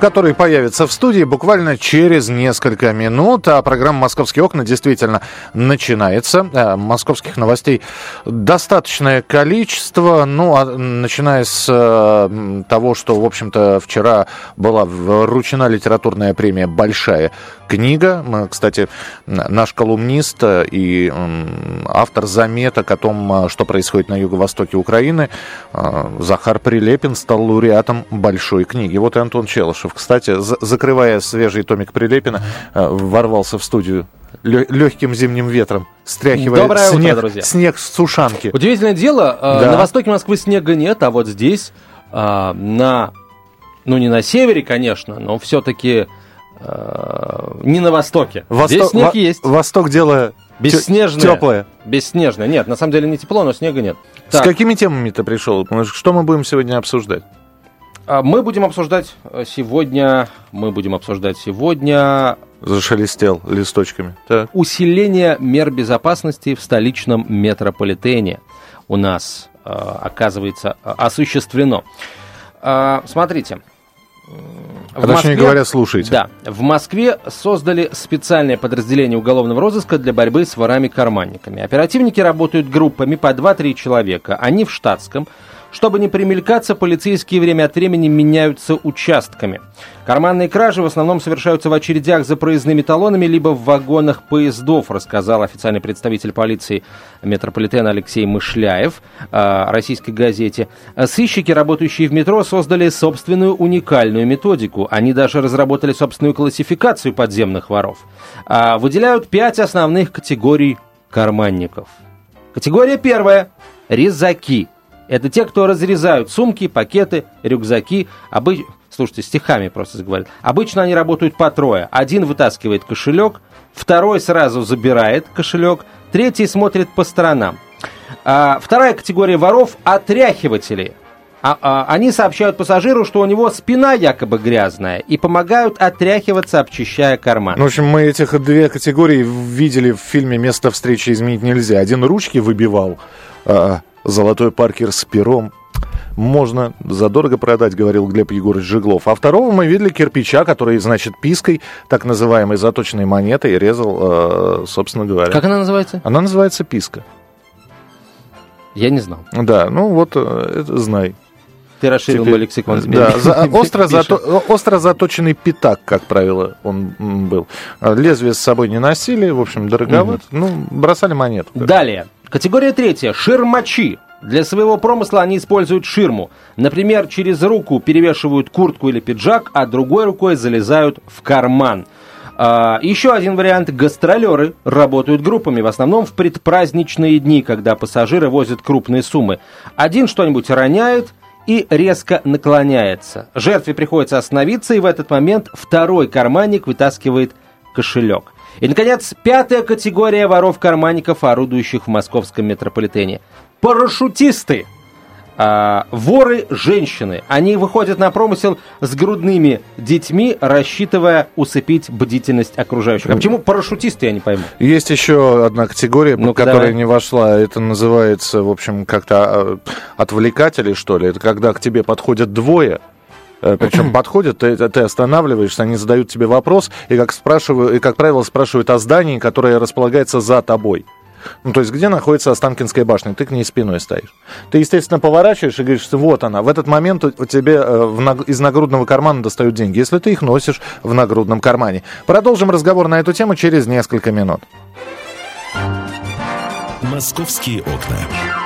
который появится в студии буквально через несколько минут. А программа «Московские окна» действительно начинается. Э, московских новостей достаточное количество. Ну, а начиная с э, того, что, в общем-то, вчера была вручена литературная премия «Большая книга». Кстати, наш колумнист и автор заметок о том, что происходит на юго-востоке Украины, э, Захар Прилепин стал лауреатом «Большой книги». Вот и Антон Челышев, кстати, закрывая свежий томик Прилепина, э, ворвался в студию легким зимним ветром, стряхивая Доброе снег, утро, друзья. снег с сушанки. Удивительное дело, э, Да. на востоке Москвы снега нет, а вот здесь, э, на, ну не на севере, конечно, но все-таки не на востоке. здесь Восто- снег во- есть. Восток дело Бесснежное. теплое. Бесснежное. Нет, на самом деле не тепло, но снега нет. С Так, какими темами ты пришел? Что мы будем сегодня обсуждать? А мы будем обсуждать э, сегодня, мы будем обсуждать сегодня Зашелестел листочками. Так. усиление мер безопасности в столичном метрополитене у нас, э, оказывается, э, осуществлено. Э, Смотрите. А точнее говоря, слушайте. Да. В Москве создали специальное подразделение уголовного розыска для борьбы с ворами-карманниками. Оперативники работают группами по 2-3 человека. Они в штатском. Чтобы не примелькаться, полицейские время от времени меняются участками. Карманные кражи в основном совершаются в очередях за проездными талонами либо в вагонах поездов, рассказал официальный представитель полиции метрополитена Алексей Мышляев э, российской газете. Сыщики, работающие в метро, создали собственную уникальную методику. Они даже разработали собственную классификацию подземных воров. А, выделяют пять основных категорий карманников. Категория первая – резаки. Это те, кто разрезают сумки, пакеты, рюкзаки. Обы... Слушайте, стихами просто говорят. Обычно они работают по трое. Один вытаскивает кошелек, второй сразу забирает кошелек, третий смотрит по сторонам. А, вторая категория воров – отряхиватели. А- а, они сообщают пассажиру, что у него спина якобы грязная, и помогают отряхиваться, обчищая карман. Ну, в общем, мы этих две категории видели в фильме «Место встречи изменить нельзя». Один ручки выбивал, а, золотой паркер с пером. Можно задорого продать, говорил Глеб Егорович Жиглов. А второго мы видели кирпича, который, значит, пиской, так называемой заточенной монетой, резал, э, собственно говоря. Как она называется? Она называется писка. Я не знал. Да, ну вот, э, это знай. Ты расширил Теперь- мой лексикон. Да, за- остро, зато- остро заточенный пятак, как правило, он был. Лезвие с собой не носили, в общем, дороговато. Ну, бросали монету. Далее. Категория третья. Ширмачи. Для своего промысла они используют ширму. Например, через руку перевешивают куртку или пиджак, а другой рукой залезают в карман. А, еще один вариант. Гастролеры работают группами, в основном в предпраздничные дни, когда пассажиры возят крупные суммы. Один что-нибудь роняет и резко наклоняется. Жертве приходится остановиться, и в этот момент второй карманник вытаскивает кошелек. И, наконец, пятая категория воров-карманников, орудующих в московском метрополитене. Парашютисты. А, воры-женщины. Они выходят на промысел с грудными детьми, рассчитывая усыпить бдительность окружающих. А почему парашютисты, я не пойму? Есть еще одна категория, Ну-ка, которая давай. не вошла. Это называется, в общем, как-то э, отвлекатели, что ли. Это когда к тебе подходят двое. Э, Причем подходят, ты, ты останавливаешься, они задают тебе вопрос, и как, спрашиваю, и, как правило, спрашивают о здании, которое располагается за тобой. Ну, то есть, где находится Останкинская башня? Ты к ней спиной стоишь. Ты, естественно, поворачиваешь и говоришь, что вот она. В этот момент у тебе э, в наг- из нагрудного кармана достают деньги, если ты их носишь в нагрудном кармане. Продолжим разговор на эту тему через несколько минут. «Московские окна».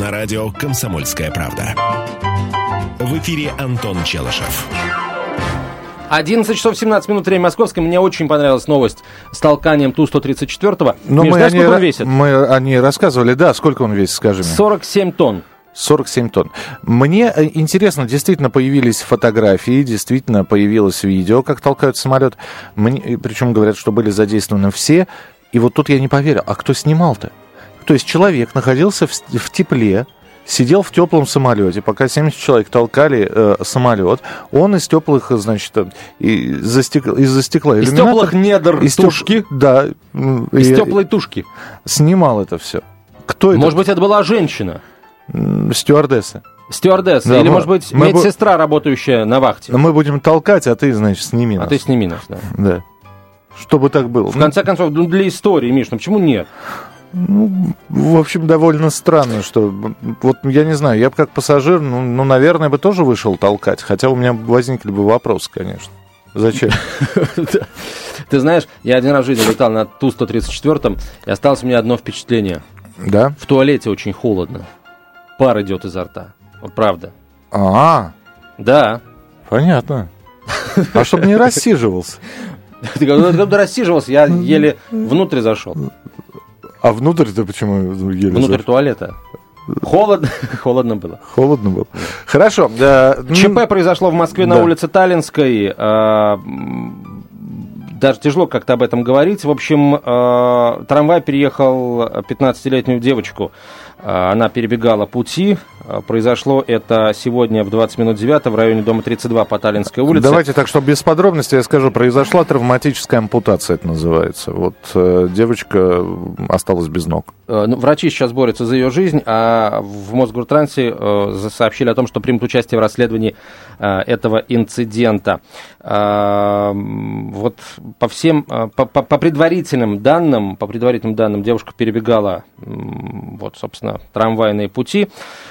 На радио «Комсомольская правда». В эфире Антон Челышев. 11 часов 17 минут, время московское. Мне очень понравилась новость с толканием Ту-134. Но Миш, мы, знаешь, они, сколько он весит? мы они рассказывали, да, сколько он весит, скажи мне. 47 тонн. 47 тонн. Мне э, интересно, действительно появились фотографии, действительно появилось видео, как толкают самолет. Мне, причем говорят, что были задействованы все. И вот тут я не поверил, а кто снимал-то? То есть человек находился в, в тепле, сидел в теплом самолете, пока 70 человек толкали э, самолет. Он из теплых, значит, э, из-за стекла, из-за стекла Из теплых недр из теп- тушки. Да. Из и- теплой тушки. Снимал это все. Кто это? Может быть, это была женщина. Стюардесса. Стюардесса. Да, Или, мы- может быть, мы бу- медсестра, работающая на вахте. Но мы будем толкать, а ты, значит, сними А нас. ты сними нас, да. Да. Чтобы так было. В конце концов, ну, для истории, Миш, ну почему нет? Ну, в общем, довольно странно, что... Вот я не знаю, я бы как пассажир, ну, ну, наверное, бы тоже вышел толкать. Хотя у меня возникли бы вопросы, конечно. Зачем? Ты знаешь, я один раз в жизни летал на Ту-134, и осталось у меня одно впечатление. Да? В туалете очень холодно. Пар идет изо рта. Вот правда. А, Да. понятно. А чтобы не рассиживался. Когда когда рассиживался, я еле внутрь зашел. А внутрь ты почему еле Внутрь зашел? туалета. Холодно, холодно было. Холодно было. Хорошо. да, ЧП произошло в Москве на улице Таллинской. А, Даже тяжело как-то об этом говорить. В общем, а, трамвай переехал 15-летнюю девочку. А, Она перебегала пути. А, Произошло это сегодня в 20 минут 9 в районе дома 32 по Таллинской улице. Давайте так, чтобы без подробностей я скажу. Произошла травматическая ампутация, это называется. Вот э, девочка осталась без ног. Э, ну, врачи сейчас борются за ее жизнь, а в Мосгортрансе э, сообщили о том, что примут участие в расследовании э, этого инцидента. А, вот по всем, э, по, по- по предварительным данным, по предварительным данным, девушка перебегала, вот, собственно, трамвайные пути.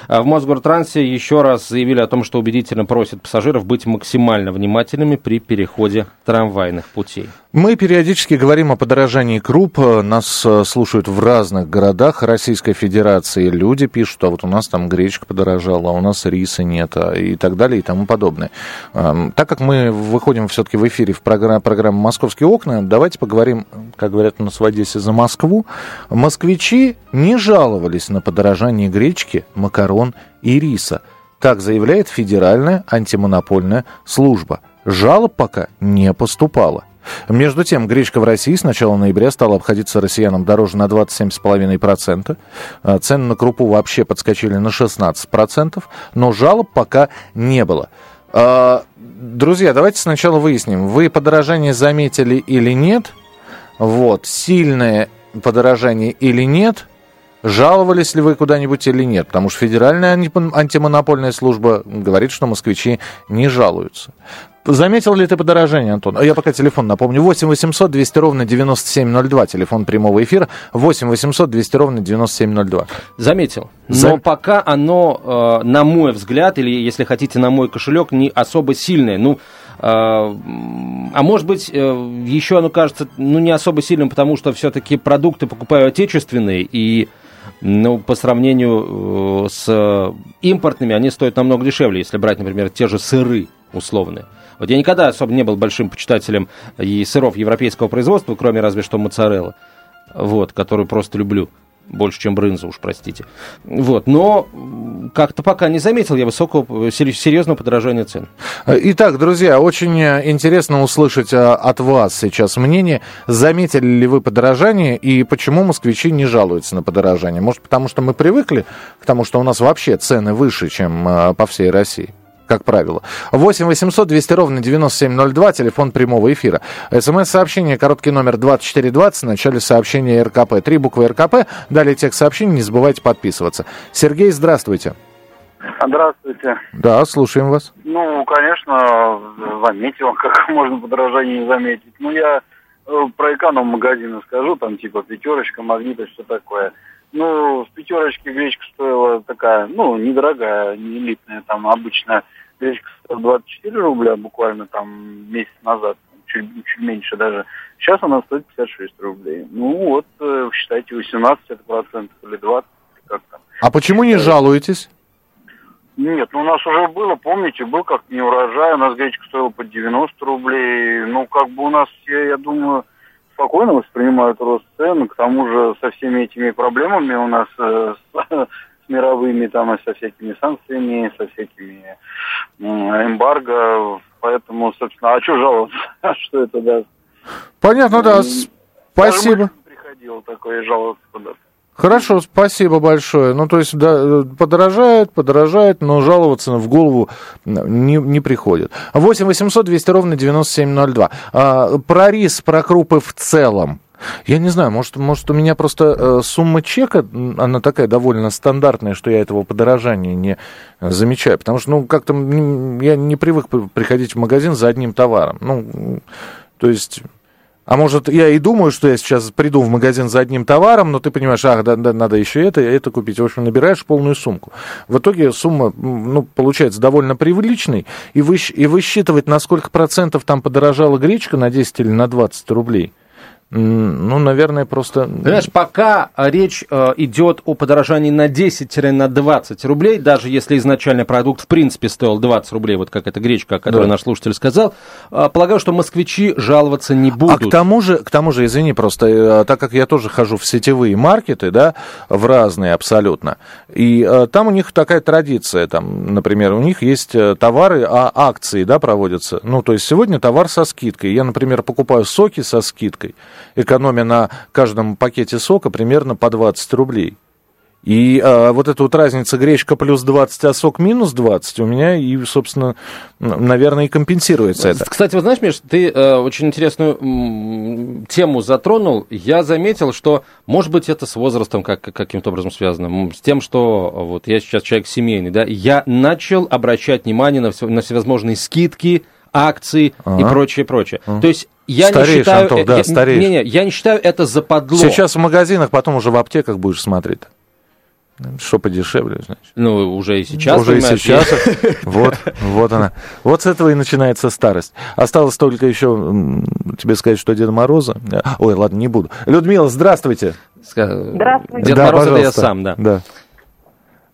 А в Мосгортрансе еще раз заявили о том, что убедительно просят пассажиров быть максимально внимательными при переходе трамвайных путей. Мы периодически говорим о подорожании круп. Нас э, слушают в разных городах Российской Федерации. Люди пишут, а вот у нас там гречка подорожала, а у нас риса нет, а и так далее и тому подобное. Эм, Так как мы выходим все-таки в эфире в программе «Московские окна», давайте поговорим, как говорят у нас в Одессе, за Москву. Москвичи не жаловались на подорожание гречки, макарон и риса. Так заявляет Федеральная антимонопольная служба. Жалоб пока не поступало. Между тем, гречка в России с начала ноября стала обходиться россиянам дороже на 27,5%. А Цены на крупу вообще подскочили на 16%, но жалоб пока не было. А, Друзья, давайте сначала выясним, вы подорожание заметили или нет? Вот, сильное подорожание или нет? Жаловались ли вы куда-нибудь или нет? Потому что Федеральная антимонопольная служба говорит, что москвичи не жалуются. Заметил ли ты подорожание, Антон? А Я пока телефон напомню. 8 800 200 ровно 9702. Телефон прямого эфира. 8 800 200 ровно 9702. Заметил. Но Зам- пока оно, э, на мой взгляд, или, если хотите, на мой кошелек, не особо сильное. Ну, э, а может быть, э, еще оно кажется, ну, не особо сильным, потому что все-таки продукты покупаю отечественные, и, ну, по сравнению с импортными, они стоят намного дешевле, если брать, например, те же сыры условные. Вот я никогда особо не был большим почитателем и сыров европейского производства, кроме разве что моцареллы, вот, которую просто люблю. Больше, чем брынза, уж простите. Вот, но как-то пока не заметил я высокого, сер- серьезного подорожания цен. Итак, друзья, очень э, интересно услышать э, от вас сейчас мнение. Заметили ли вы подорожание и почему москвичи не жалуются на подорожание? Может, потому что мы привыкли к тому, что у нас вообще цены выше, чем э, по всей России? Как правило. 8 800 200 ровно 9702, телефон прямого эфира. СМС-сообщение, короткий номер 2420, в начале сообщения РКП. Три буквы РКП, далее текст сообщений, не забывайте подписываться. Сергей, здравствуйте. Здравствуйте. Да, слушаем вас. Ну, конечно, заметил, как можно подорожание не заметить. Ну, я э, про эконом магазины скажу, там типа пятерочка, магнит и что такое. Ну, в пятерочке гречка стоила такая, ну, недорогая, не элитная, там обычно гречка стоила 24 рубля буквально там месяц назад, чуть, чуть меньше даже. Сейчас она стоит 56 рублей. Ну вот, э, считайте, 18 это процентов или 20, как там. А почему не жалуетесь? Нет, ну у нас уже было, помните, был как не урожай, у нас гречка стоила по 90 рублей. Ну, как бы у нас все, я думаю, спокойно воспринимают рост цен. К тому же со всеми этими проблемами у нас э, с, с мировыми, там, и со всякими санкциями, со всякими э, эмбарго. Поэтому, собственно, а что жаловаться? что это даст? Понятно, да. Спасибо. Приходил такое жаловаться куда-то. Хорошо, спасибо большое. Ну, то есть, да, подорожает, подорожает, но жаловаться в голову не, не приходит. 8 800 200 ровно 9702. А, про рис, про крупы в целом. Я не знаю, может, может у меня просто э, сумма чека, она такая довольно стандартная, что я этого подорожания не замечаю. Потому что, ну, как-то я не привык приходить в магазин за одним товаром. Ну, то есть а может, я и думаю, что я сейчас приду в магазин за одним товаром, но ты понимаешь, ах, да, да, надо еще это, это купить. В общем, набираешь полную сумку. В итоге сумма, ну, получается довольно привлечной, и, вы, и высчитывать, на сколько процентов там подорожала гречка, на 10 или на 20 рублей – ну, наверное, просто... Понимаешь, пока речь э, идет о подорожании на 10-20 рублей, даже если изначально продукт в принципе стоил 20 рублей, вот как эта гречка, о которой да. наш слушатель сказал, э, полагаю, что москвичи жаловаться не будут. А к тому же, к тому же, извини, просто э, так как я тоже хожу в сетевые маркеты, да, в разные абсолютно, и э, там у них такая традиция, там, например, у них есть э, товары, а акции, да, проводятся. Ну, то есть сегодня товар со скидкой. Я, например, покупаю соки со скидкой экономя на каждом пакете сока примерно по 20 рублей. И а, вот эта вот разница гречка плюс 20, а сок минус 20 у меня и, собственно, наверное, и компенсируется это. Кстати, вот знаешь, Миш, ты э, очень интересную м, тему затронул. Я заметил, что, может быть, это с возрастом как, каким-то образом связано. С тем, что вот я сейчас человек семейный, да, я начал обращать внимание на, все, на всевозможные скидки, акции ага. и прочее, прочее. Ага. То есть я стареешь, не считаю, Антох, да, я, стареешь. Не, не, я не считаю это западло. Сейчас в магазинах, потом уже в аптеках будешь смотреть. Что подешевле, значит. Ну, уже и сейчас. Уже и сейчас. Вот, вот она. Вот с этого и начинается старость. Осталось только еще тебе сказать, что Деда Мороза... Ой, ладно, не буду. Людмила, здравствуйте. Здравствуйте. Дед да, Мороз это я сам, да. да.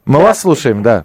Мы вас слушаем, да.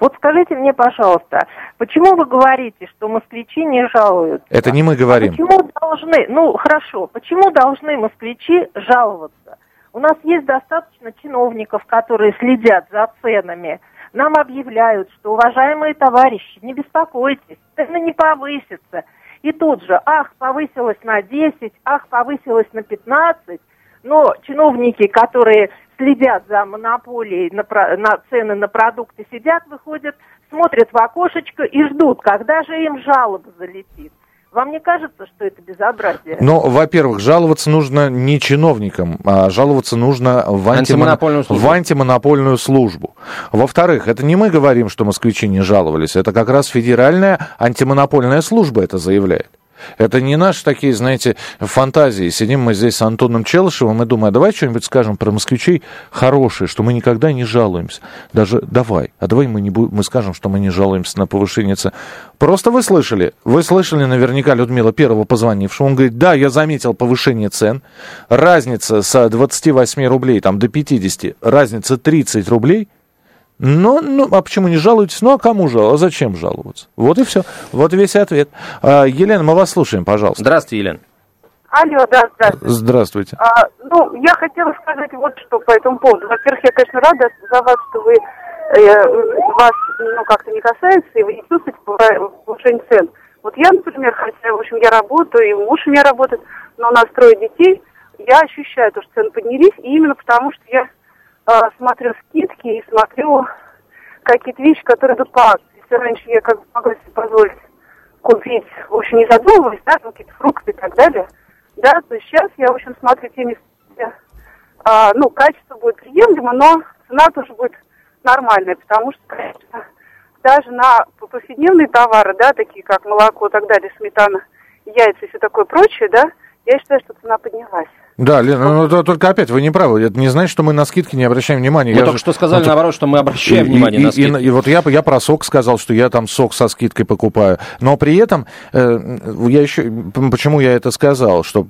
Вот скажите мне, пожалуйста, почему вы говорите, что москвичи не жалуются? Это не мы говорим. А почему должны, ну хорошо, почему должны москвичи жаловаться? У нас есть достаточно чиновников, которые следят за ценами. Нам объявляют, что, уважаемые товарищи, не беспокойтесь, цены не повысятся. И тут же, ах, повысилось на 10, ах, повысилось на 15. Но чиновники, которые следят за монополией на, на цены на продукты, сидят, выходят, смотрят в окошечко и ждут, когда же им жалоба залетит. Вам не кажется, что это безобразие? Ну, во-первых, жаловаться нужно не чиновникам, а жаловаться нужно в, антимонопольную, службу. в антимонопольную службу. Во-вторых, это не мы говорим, что москвичи не жаловались, это как раз федеральная антимонопольная служба это заявляет. Это не наши такие, знаете, фантазии. Сидим мы здесь с Антоном Челышевым и думаем, а давай что-нибудь скажем про москвичей хорошее, что мы никогда не жалуемся. Даже давай, а давай мы, не будем, мы скажем, что мы не жалуемся на повышение цен. Просто вы слышали, вы слышали наверняка Людмила Первого позвонившего, он говорит, да, я заметил повышение цен, разница с 28 рублей там, до 50, разница 30 рублей – ну, ну, а почему не жалуетесь? Ну, а кому жаловаться? А зачем жаловаться? Вот и все. Вот весь ответ. А, Елена, мы вас слушаем, пожалуйста. Здравствуйте, Елена. Алло, да, здравствуйте. Здравствуйте. А, ну, я хотела сказать вот что по этому поводу. Во-первых, я, конечно, рада за вас, что вы э, вас ну, как-то не касается, и вы не чувствуете повышение цен. Вот я, например, хотя, в общем, я работаю, и муж у меня работает, но у нас трое детей, я ощущаю то, что цены поднялись, и именно потому, что я смотрю скидки и смотрю какие-то вещи, которые идут по акции. Если раньше я как бы могла себе позволить купить, в общем, не задумываясь, да, какие-то фрукты и так далее, да, то сейчас я, в общем, смотрю те места, а, ну, качество будет приемлемо, но цена тоже будет нормальная, потому что, конечно, даже на повседневные товары, да, такие как молоко и так далее, сметана, яйца и все такое прочее, да, я считаю, что цена поднялась. Да, Лен, ну, то- только опять вы не правы. Это не значит, что мы на скидки не обращаем внимания. Мы Я только же- что сказали, ну, наоборот, что мы обращаем И- внимание и, на и- скидки. и вот я, я про сок сказал, что я там сок со скидкой покупаю. Но при этом э, я еще... Почему я это сказал? Что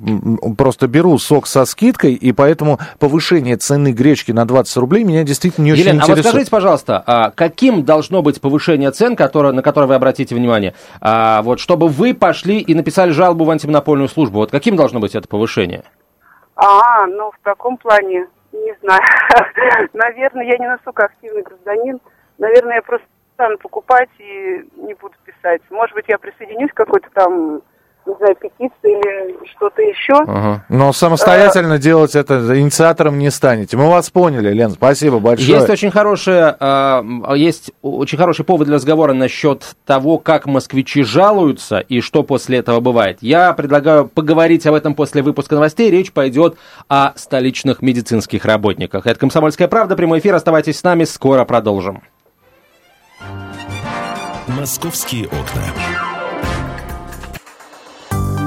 просто беру сок со скидкой, и поэтому повышение цены гречки на 20 рублей меня действительно не очень Елена, а вот интересует. скажите, пожалуйста, а каким должно быть повышение цен, которое, на которое вы обратите внимание, а, вот, чтобы вы пошли и написали жалобу в антимонопольную службу? Вот каким должно быть это повышение? А, ну в таком плане, не знаю. Наверное, я не настолько активный гражданин. Наверное, я просто стану покупать и не буду писать. Может быть, я присоединюсь к какой-то там, не знаю, петиции или что-то еще. Ага. Но самостоятельно делать это инициатором не станете. Мы вас поняли, Лен, спасибо большое. Есть очень хорошая, а, есть очень хороший повод для разговора насчет того, как москвичи жалуются и что после этого бывает. Я предлагаю поговорить об этом после выпуска новостей. Речь пойдет о столичных медицинских работниках. Это «Комсомольская правда», прямой эфир. Оставайтесь с нами, скоро продолжим. «Московские окна».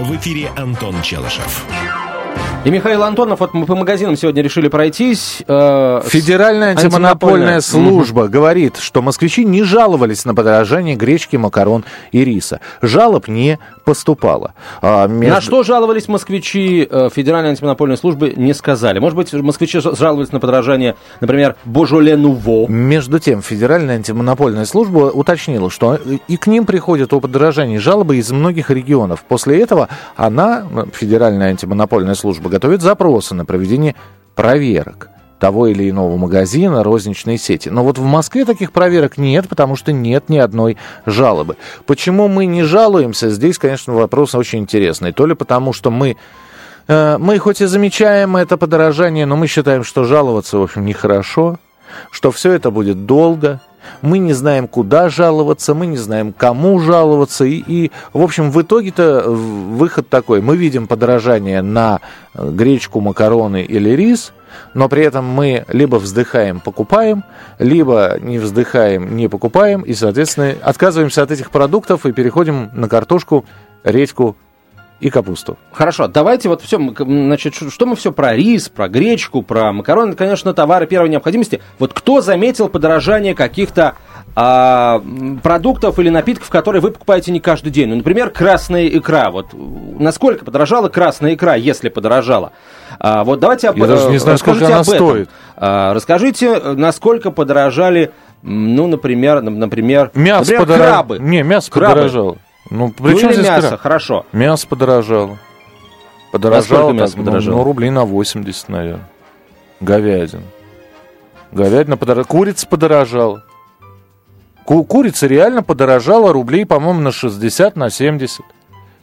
В эфире Антон Челышев. И Михаил Антонов, вот мы по магазинам сегодня решили пройтись. э, Федеральная антимонопольная служба говорит, что москвичи не жаловались на подорожание гречки, макарон и риса. Жалоб не поступало. А между- На что жаловались москвичи э, Федеральной антимонопольной службы, не сказали. Может быть, москвичи жаловались на подорожание, например, Божоле Нуво. Между тем, Федеральная антимонопольная служба уточнила, что и к ним приходят о подорожании жалобы из многих регионов. После этого она, ну, Федеральная антимонопольная служба, готовит запросы на проведение проверок того или иного магазина, розничной сети. Но вот в Москве таких проверок нет, потому что нет ни одной жалобы. Почему мы не жалуемся? Здесь, конечно, вопрос очень интересный. То ли потому, что мы Э, Мы хоть и замечаем это подорожание, но мы считаем, что жаловаться, в общем, нехорошо, что все это будет долго. Мы не знаем, куда жаловаться, мы не знаем, кому жаловаться. И, и, в общем, в итоге-то выход такой. Мы видим подорожание на э, гречку, макароны или рис, но при этом мы либо вздыхаем, покупаем, либо не вздыхаем, не покупаем, и, соответственно, отказываемся от этих продуктов и переходим на картошку, редьку и капусту. Хорошо, давайте вот все, значит, что мы все про рис, про гречку, про макароны, конечно, товары первой необходимости. Вот кто заметил подорожание каких-то а, продуктов или напитков, которые вы покупаете не каждый день? Ну, например, красная икра. Вот насколько подорожала красная икра, если подорожала? А, вот давайте об- Я даже не э, знаю, сколько расскажите она стоит. А, расскажите, насколько подорожали, ну, например, например, Мясо например, подорожало. крабы. Не, мясо Крабы. подорожало. Ну, при Ну, чем здесь мясо, краб? хорошо. Мясо подорожало. Подорожало, мясо так, ну, подорожало? Ну, рублей на 80, наверное. Говядина. Говядина подорожала. Курица подорожала. Ку- курица реально подорожала рублей, по-моему, на 60, на 70.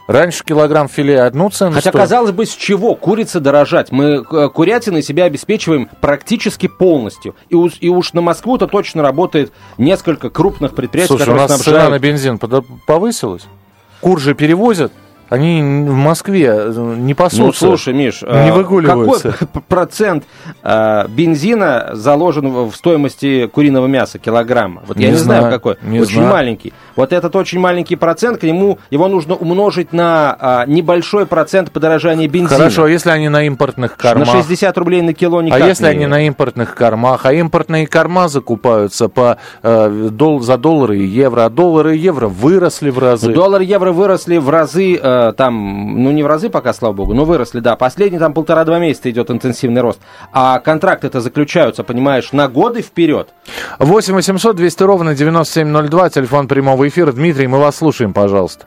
Раньше килограмм филе одну цену Хотя, стоил. казалось бы, с чего курица дорожать? Мы э, курятиной себя обеспечиваем практически полностью. И, уж- и уж на Москву-то точно работает несколько крупных предприятий, Слушай, у которые нас цена снабжают... на бензин повысилась. Кур же перевозят. Они в Москве э, не пасутся. Ну, слушай, Миш, Не э, выгуливаются. какой процент э, бензина заложен в стоимости куриного мяса килограмма? Вот я Не не знаю, знаю, какой. не очень знаю. маленький. Вот этот очень маленький процент, к нему его нужно умножить на а, небольшой процент подорожания бензина. Хорошо, а если они на импортных кормах? На 60 рублей на кило никак А если не- они на импортных кормах? А импортные корма закупаются по, э, дол- за доллары и евро. А доллары и евро выросли в разы. Доллар и евро выросли в разы, э, там, ну не в разы пока, слава богу, но выросли, да. Последние там полтора-два месяца идет интенсивный рост. А контракты это заключаются, понимаешь, на годы вперед. 8 800 200 ровно 9702, телефон прямого эфира. Дмитрий, мы вас слушаем, пожалуйста.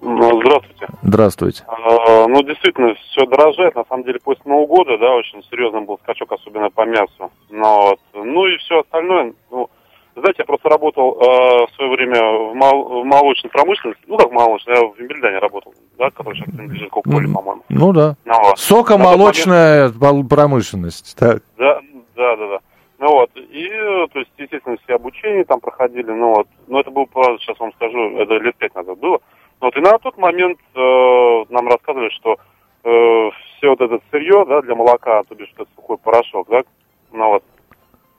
Ну, здравствуйте. Здравствуйте. А, Ну, действительно, все дорожает. На самом деле, после Нового года, да, очень серьезный был скачок, особенно по мясу. Но вот, ну и все остальное, ну, Знаете, я просто работал э, в свое время в, мол- в молочной промышленности, ну как в молочной, я в Вимбельдане работал, да, который сейчас принадлежит Кока-Коле, по-моему. Ну да. Ну, вот. Сокомолочная пол- промышленность. Так. Да, да, да, да. Ну вот, и, то есть, естественно, все обучения там проходили, ну вот, но это было, сейчас вам скажу, это лет пять назад было. Вот, и на тот момент э, нам рассказывали, что э, все вот это сырье, да, для молока, то бишь это сухой порошок, да, ну вот,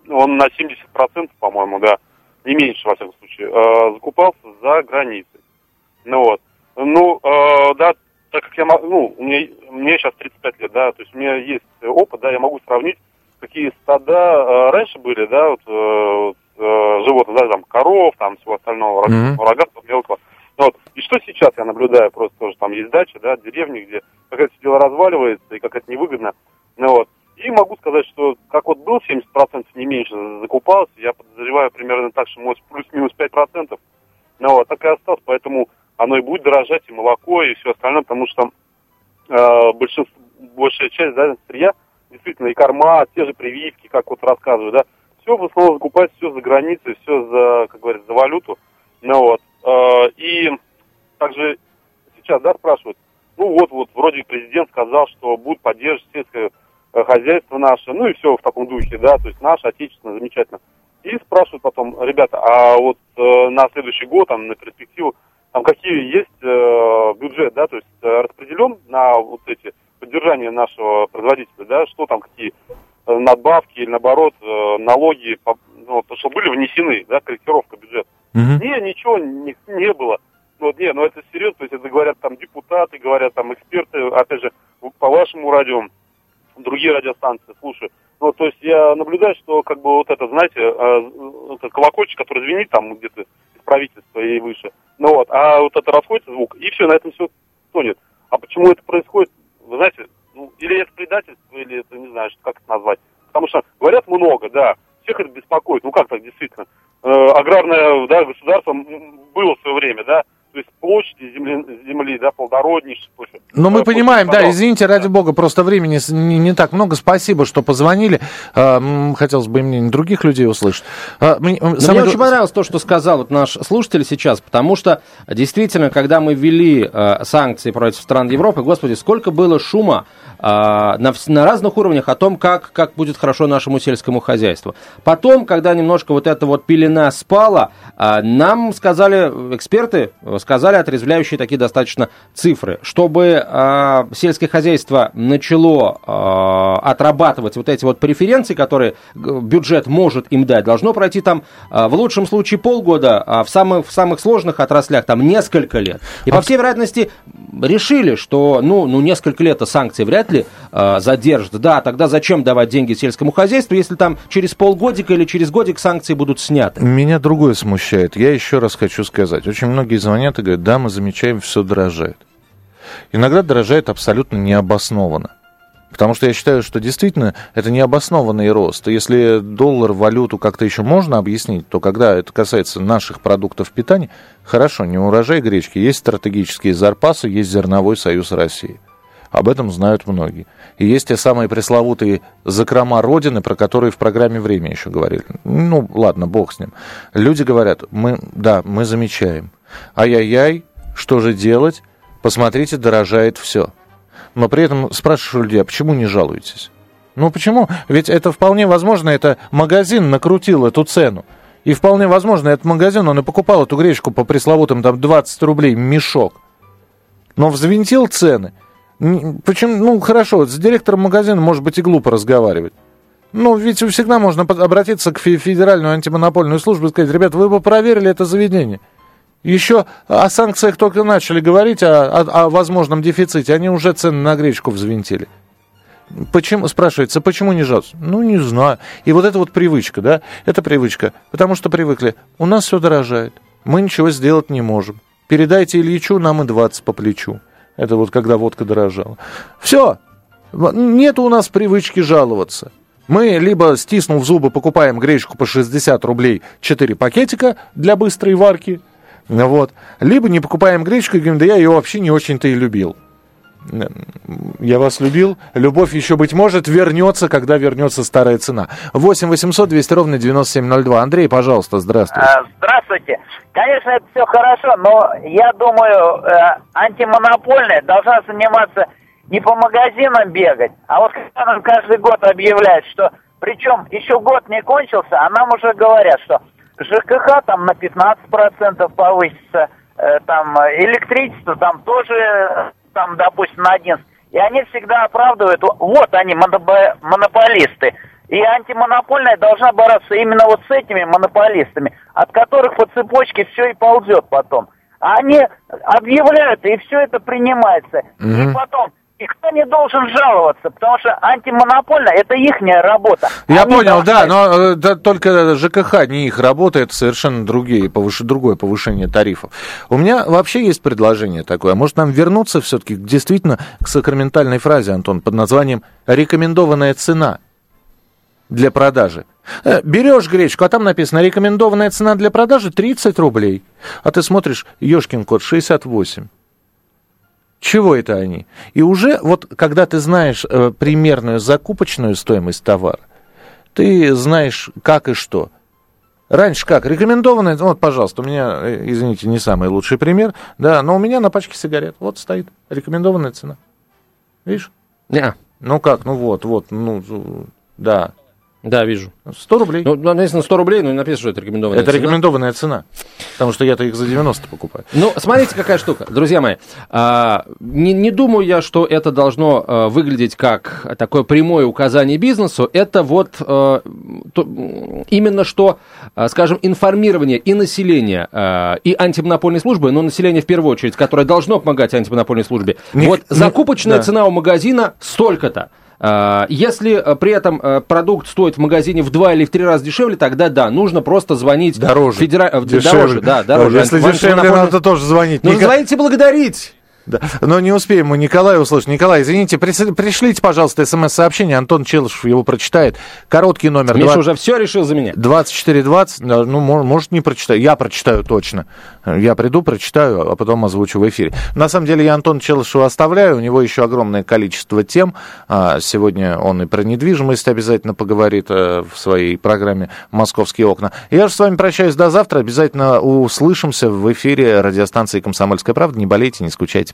он на 70%, по-моему, да, не меньше, во всяком случае, э, закупался за границей. Ну вот, ну, э, да, так как я, ну, у меня, мне сейчас 35 лет, да, то есть у меня есть опыт, да, я могу сравнить, какие стада э, раньше были, да, вот, э, э, животных, да, там, коров, там, всего остального, Мгм. рогатого, мелкого. Вот. И что сейчас я наблюдаю, просто тоже там есть дача, да, деревни, где как это все дело разваливается и как это невыгодно. Ну вот. И могу сказать, что как вот был 70% не меньше закупался, я подозреваю примерно так, что может плюс-минус 5%. Ну вот, так и осталось, поэтому оно и будет дорожать, и молоко, и все остальное, потому что э, большинство, большая часть, да, сырья, действительно, и корма, те же прививки, как вот рассказываю, да, все в основном закупать все за границей, все за, как говорится, за валюту. Ну вот. Э, и также сейчас, да, спрашивают, ну вот, вот, вроде президент сказал, что будет поддерживать сельское хозяйство наше, ну и все в таком духе, да, то есть наше, отечественное, замечательно. И спрашивают потом, ребята, а вот э, на следующий год, там, на перспективу, там какие есть э, бюджет, да, то есть э, распределен на вот эти поддержание нашего производителя, да, что там, какие э, надбавки или наоборот э, налоги, по- ну, то, что были внесены, да, корректировка бюджета. Мгм. Не, ничего не, не было. Ну, Вот, не, ну это серьезно, то есть это говорят там депутаты, говорят там эксперты, опять же, по вашему радио, другие радиостанции, слушаю. Ну, то есть я наблюдаю, что как бы вот это, знаете, э, этот колокольчик, который звенит там где-то из правительства и выше, ну вот, а вот это расходится звук, и все, на этом все тонет. А почему это происходит, вы знаете, ну, или это предательство, или это, не знаю, как это назвать. Потому что говорят много, да, всех это беспокоит, ну как так, действительно. Э, аграрное, да, государство было в свое время, да, площади земли, земли да, плодороднейшие. площади. Ну, мы Э, понимаем, да, извините, ради бога, просто времени не, не так много. Спасибо, что позвонили. А, Хотелось бы и мнение других людей услышать. А, мне- самое мне очень понравилось то, что сказал вот наш слушатель сейчас, потому что действительно, когда мы ввели э, санкции против стран Европы, господи, сколько было шума на, вс- на разных уровнях о том, как, как будет хорошо нашему сельскому хозяйству. Потом, когда немножко вот эта вот пелена спала, э, нам сказали, эксперты сказали отрезвляющие такие достаточно цифры, чтобы э, сельское хозяйство начало отрабатывать вот эти вот преференции, которые бюджет может им дать, должно пройти там в лучшем случае полгода, а в самых, в самых сложных отраслях там несколько лет. И по всей вероятности решили, что ну, ну несколько лет санкции вряд ли э, задержат. Да, тогда зачем давать деньги сельскому хозяйству, если там через полгодика или через годик санкции будут сняты? Меня другое смущает. Я еще раз хочу сказать. Очень многие звонят и говорят, да, мы замечаем, все дорожает. Иногда дорожает абсолютно необоснованно. Потому что я считаю, что действительно это необоснованный рост. Если доллар, валюту как-то еще можно объяснить, то когда это касается наших продуктов питания, хорошо, не урожай гречки, есть стратегические запасы, есть зерновой союз России. Об этом знают многие. И есть те самые пресловутые закрома Родины, про которые в программе «Время» еще говорили. Ну, ладно, бог с ним. Люди говорят, мы, да, мы замечаем. Ай-яй-яй, что же делать? Посмотрите, дорожает все. Но при этом спрашиваю людей, а почему не жалуетесь? Ну почему? Ведь это вполне возможно, это магазин накрутил эту цену. И вполне возможно, этот магазин, он и покупал эту гречку по пресловутым там 20 рублей мешок. Но взвинтил цены. Почему? Ну, хорошо, с директором магазина, может быть, и глупо разговаривать. Ну, ведь всегда можно обратиться к фе- Федеральную антимонопольную службу и сказать, ребят, вы бы проверили это заведение. Еще о санкциях только начали говорить, о, о- о возможном дефиците, они уже цены на гречку взвинтили. Почему, спрашивается, почему не жалуются? Ну, не знаю. И вот эта вот привычка, да, это привычка, потому что привыкли. У нас все дорожает, мы ничего сделать не можем. Передайте Ильичу, нам и 20 по плечу. Это вот когда водка дорожала. Все, нет у нас привычки жаловаться. Мы либо, стиснув зубы, покупаем гречку по 60 рублей 4 пакетика для быстрой варки, вот, либо не покупаем гречку и говорим, да я ее вообще не очень-то и любил. Я вас любил. Любовь еще, быть может, вернется, когда вернется старая цена. 8 800 200 ровно 9702. Андрей, пожалуйста, здравствуйте. А, Здравствуйте. Конечно, это все хорошо, но я думаю, э, антимонопольная должна заниматься не по магазинам бегать, а вот когда нам каждый год объявляют, что причем еще год не кончился, а нам уже говорят, что ЖКХ там на 15% повысится, э, там э, электричество там тоже, там, допустим, на 11%. И они всегда оправдывают, вот они, монопо- монополисты. И антимонопольная должна бороться именно вот с этими монополистами, от которых по цепочке все и ползет потом. А они объявляют, и все это принимается. И потом никто не должен жаловаться, потому что антимонопольная это ихняя работа. Я Они понял, да, должны- но э, да, только ЖКХ не их работа, это совершенно другие, повыш... другое повышение тарифов. У меня вообще есть предложение такое. А Может нам вернуться все-таки действительно к сакраментальной фразе, Антон, под названием «рекомендованная цена» для продажи. Э, Берешь гречку, а там написано «рекомендованная цена для продажи 30 рублей». А ты смотришь, ешкин код 68. Чего это они? И уже вот когда ты знаешь э, примерную закупочную стоимость товара, ты знаешь как и что. Раньше как? Рекомендованная, вот, пожалуйста, у меня, э, извините, не самый лучший пример, да, но у меня на пачке сигарет вот стоит рекомендованная цена. Видишь? Не, Ну как, ну вот, вот, ну, да. Да, вижу. 100 рублей. Ну, написано 100 рублей, но не написано, что это рекомендованная это цена. рекомендованная цена. Потому что я-то их за 90 покупаю. Ну, смотрите, какая штука. Друзья мои, а, не, не думаю я, что это должно а, выглядеть как такое прямое указание бизнесу. Это вот а, то- именно что, а, скажем, информирование и населения, а, и антимонопольной службы, но население в первую очередь, которое должно помогать антимонопольной службе. Не- вот не- закупочная да. цена у магазина столько-то. А, Если а, при этом а, продукт стоит в магазине в два или в три раза дешевле, тогда да, нужно просто звонить Дороже. федера- э, Дешевле. дороже, да, дороже. Если В дешевле, надо тоже звонить. ну, Ника- звоните благодарить. Да. Но не успеем мы Николая услышать. Николай, извините, пришлите, пожалуйста, смс-сообщение. Антон Челышев его прочитает. Короткий номер. Миша два- уже все решил за меня. 2420, да, ну, мо- может, не прочитаю. Я прочитаю точно. Я приду, прочитаю, а потом озвучу в эфире. На самом деле, я Антон Челышева оставляю. У него еще огромное количество тем. А, Сегодня он и про недвижимость обязательно поговорит э, в своей программе «Московские окна». Я же с вами прощаюсь до завтра. Обязательно услышимся в эфире радиостанции «Комсомольская правда». Не болейте, не скучайте.